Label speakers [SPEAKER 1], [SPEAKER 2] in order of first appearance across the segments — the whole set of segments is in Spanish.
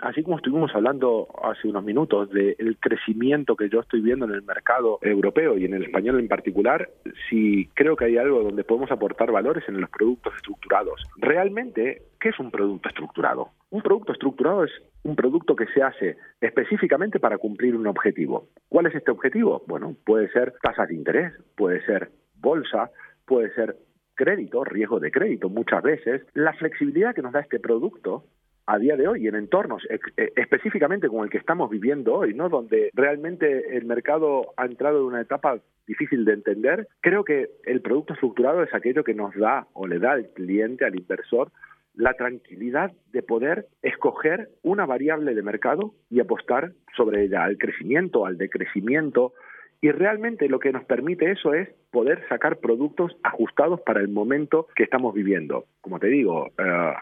[SPEAKER 1] Así como estuvimos hablando hace unos minutos del crecimiento que yo estoy viendo en el mercado europeo y en el español en particular, sí creo que hay algo donde podemos aportar valores en los productos estructurados. Realmente, ¿qué es un producto estructurado? Un producto estructurado es un producto que se hace específicamente para cumplir un objetivo. ¿Cuál es este objetivo? Bueno, puede ser tasas de interés, puede ser bolsa, puede ser crédito, riesgo de crédito muchas veces. La flexibilidad que nos da este producto a día de hoy en entornos eh, específicamente como el que estamos viviendo hoy, ¿no? Donde realmente el mercado ha entrado en una etapa difícil de entender, creo que el producto estructurado es aquello que nos da o le da al cliente, al inversor, la tranquilidad de poder escoger una variable de mercado y apostar sobre ella, al crecimiento, al decrecimiento, y realmente lo que nos permite eso es poder sacar productos ajustados para el momento que estamos viviendo. Como te digo, eh,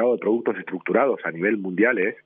[SPEAKER 1] mercado de productos estructurados a nivel mundial es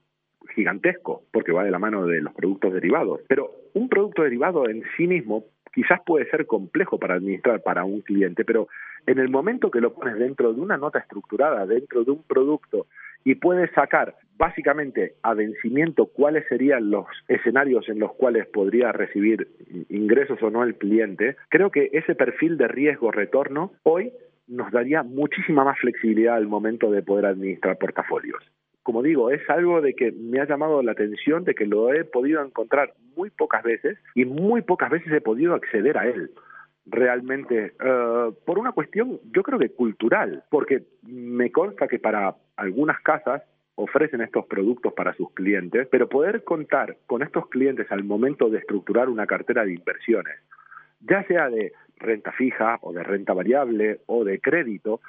[SPEAKER 1] gigantesco, porque va de la mano de los productos derivados. Pero un producto derivado en sí mismo quizás puede ser complejo para administrar para un cliente, pero en el momento que lo pones dentro de una nota estructurada, dentro de un producto, y puedes sacar básicamente a vencimiento cuáles serían los escenarios en los cuales podría recibir ingresos o no el cliente, creo que ese perfil de riesgo-retorno hoy nos daría muchísima más flexibilidad al momento de poder administrar portafolios. Como digo, es algo de que me ha llamado la atención, de que lo he podido encontrar muy pocas veces y muy pocas veces he podido acceder a él realmente eh, por una cuestión yo creo que cultural porque me consta que para algunas casas ofrecen estos productos para sus clientes, pero poder contar con estos clientes al momento de estructurar una cartera de inversiones, ya sea de renta fija o de renta variable o de crédito,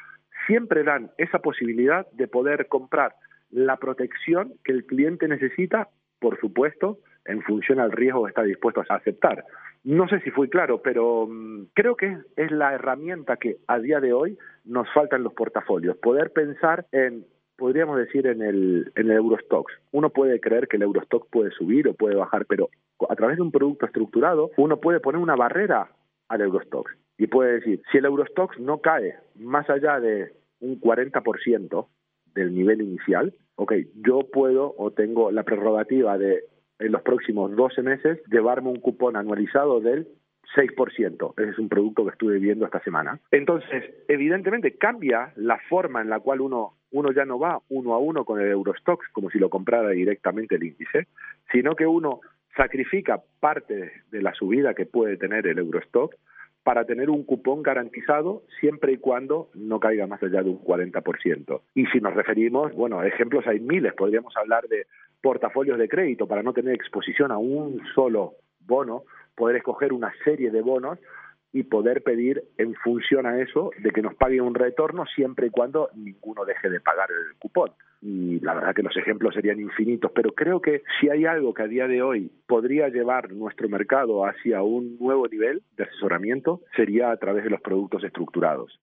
[SPEAKER 1] siempre dan esa posibilidad de poder comprar la protección que el cliente necesita, por supuesto, en función al riesgo que está dispuesto a aceptar. No sé si fui claro, pero mm, creo que es la herramienta que a día de hoy nos falta en los portafolios, poder pensar en podríamos decir en el, en el Eurostox. Uno puede creer que el Eurostox puede subir o puede bajar, pero a través de un producto estructurado uno puede poner una barrera al Eurostox y puede decir, si el Eurostox no cae más allá de un 40% del nivel inicial, ok, yo puedo o tengo la prerrogativa de en los próximos 12 meses llevarme un cupón anualizado del 6%. Ese es un producto que estuve viendo esta semana. Entonces, evidentemente cambia la forma en la cual uno, uno ya no va uno a uno con el Eurostox como si lo comprara directamente el índice, sino que uno sacrifica parte de la subida que puede tener el Eurostox para tener un cupón garantizado siempre y cuando no caiga más allá de un 40%. Y si nos referimos, bueno, ejemplos hay miles, podríamos hablar de portafolios de crédito para no tener exposición a un solo bono poder escoger una serie de bonos y poder pedir en función a eso de que nos pague un retorno siempre y cuando ninguno deje de pagar el cupón. Y la verdad que los ejemplos serían infinitos, pero creo que si hay algo que a día de hoy podría llevar nuestro mercado hacia un nuevo nivel de asesoramiento, sería a través de los productos estructurados.